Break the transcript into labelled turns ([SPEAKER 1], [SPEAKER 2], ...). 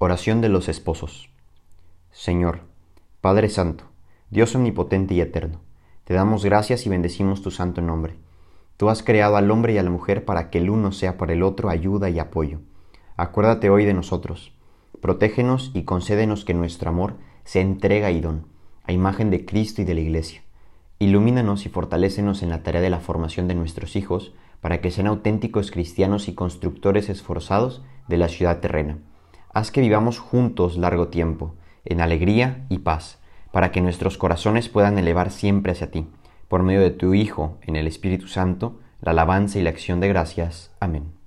[SPEAKER 1] Oración de los esposos. Señor, Padre Santo, Dios omnipotente y eterno, te damos gracias y bendecimos tu santo nombre. Tú has creado al hombre y a la mujer para que el uno sea para el otro ayuda y apoyo. Acuérdate hoy de nosotros. Protégenos y concédenos que nuestro amor sea entrega y don, a imagen de Cristo y de la Iglesia. Ilumínanos y fortalécenos en la tarea de la formación de nuestros hijos, para que sean auténticos cristianos y constructores esforzados de la ciudad terrena haz que vivamos juntos largo tiempo, en alegría y paz, para que nuestros corazones puedan elevar siempre hacia ti, por medio de tu Hijo, en el Espíritu Santo, la alabanza y la acción de gracias. Amén.